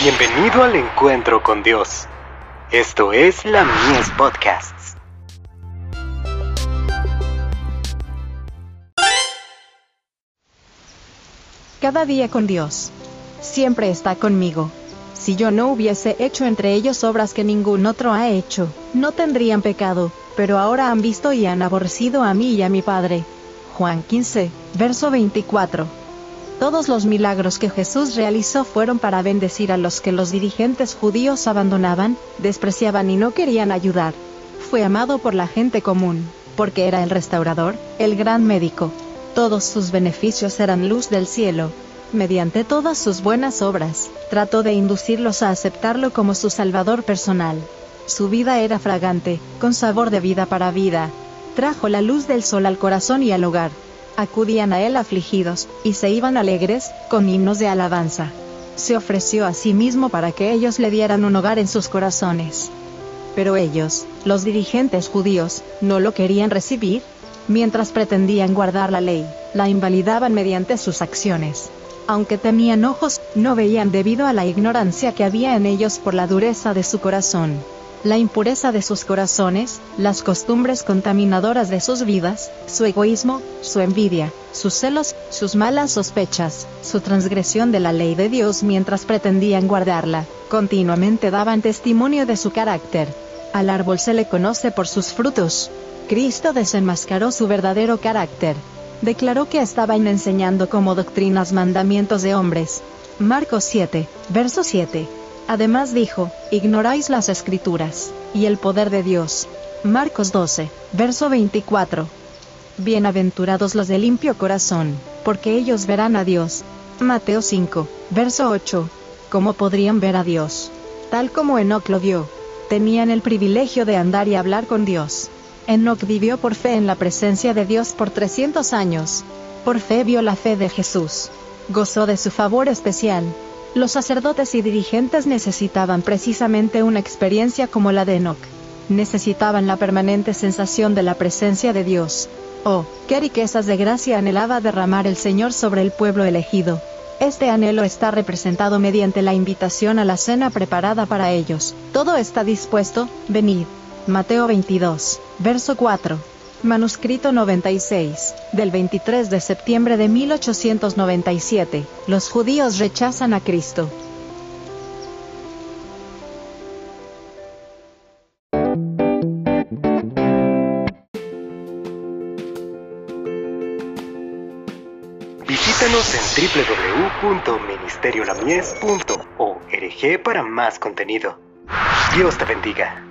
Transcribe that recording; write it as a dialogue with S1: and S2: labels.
S1: Bienvenido al encuentro con Dios. Esto es la Mies Podcasts.
S2: Cada día con Dios. Siempre está conmigo. Si yo no hubiese hecho entre ellos obras que ningún otro ha hecho, no tendrían pecado, pero ahora han visto y han aborrecido a mí y a mi Padre. Juan 15, verso 24. Todos los milagros que Jesús realizó fueron para bendecir a los que los dirigentes judíos abandonaban, despreciaban y no querían ayudar. Fue amado por la gente común, porque era el restaurador, el gran médico. Todos sus beneficios eran luz del cielo. Mediante todas sus buenas obras, trató de inducirlos a aceptarlo como su salvador personal. Su vida era fragante, con sabor de vida para vida. Trajo la luz del sol al corazón y al hogar acudían a él afligidos, y se iban alegres, con himnos de alabanza. Se ofreció a sí mismo para que ellos le dieran un hogar en sus corazones. Pero ellos, los dirigentes judíos, no lo querían recibir, mientras pretendían guardar la ley, la invalidaban mediante sus acciones. Aunque tenían ojos, no veían debido a la ignorancia que había en ellos por la dureza de su corazón la impureza de sus corazones, las costumbres contaminadoras de sus vidas, su egoísmo, su envidia, sus celos, sus malas sospechas, su transgresión de la ley de Dios mientras pretendían guardarla, continuamente daban testimonio de su carácter. Al árbol se le conoce por sus frutos. Cristo desenmascaró su verdadero carácter. Declaró que estaban enseñando como doctrinas mandamientos de hombres. Marcos 7, verso 7. Además dijo, ignoráis las escrituras, y el poder de Dios. Marcos 12, verso 24. Bienaventurados los de limpio corazón, porque ellos verán a Dios. Mateo 5, verso 8. ¿Cómo podrían ver a Dios? Tal como Enoch lo vio. Tenían el privilegio de andar y hablar con Dios. Enoch vivió por fe en la presencia de Dios por 300 años. Por fe vio la fe de Jesús. Gozó de su favor especial, los sacerdotes y dirigentes necesitaban precisamente una experiencia como la de Enoch. Necesitaban la permanente sensación de la presencia de Dios. Oh, qué riquezas de gracia anhelaba derramar el Señor sobre el pueblo elegido. Este anhelo está representado mediante la invitación a la cena preparada para ellos. Todo está dispuesto, venid. Mateo 22, verso 4. Manuscrito 96, del 23 de septiembre de 1897. Los judíos rechazan a Cristo.
S1: Visítanos en www.ministeriolamies.org para más contenido. Dios te bendiga.